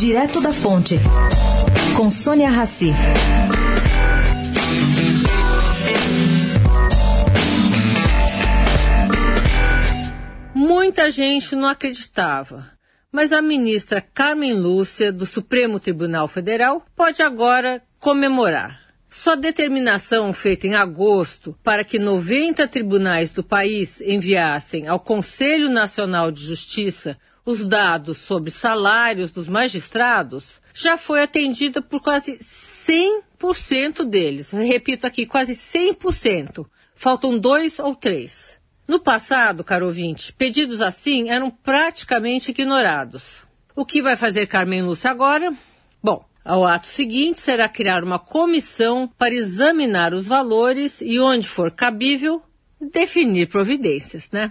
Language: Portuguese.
Direto da Fonte, com Sônia Rassi. Muita gente não acreditava, mas a ministra Carmen Lúcia, do Supremo Tribunal Federal, pode agora comemorar. Sua determinação feita em agosto para que 90 tribunais do país enviassem ao Conselho Nacional de Justiça os dados sobre salários dos magistrados já foi atendida por quase 100% deles. Eu repito aqui, quase 100%. Faltam dois ou três. No passado, caro ouvinte, pedidos assim eram praticamente ignorados. O que vai fazer Carmen Lúcia agora? Bom, o ato seguinte será criar uma comissão para examinar os valores e, onde for cabível, definir providências, né?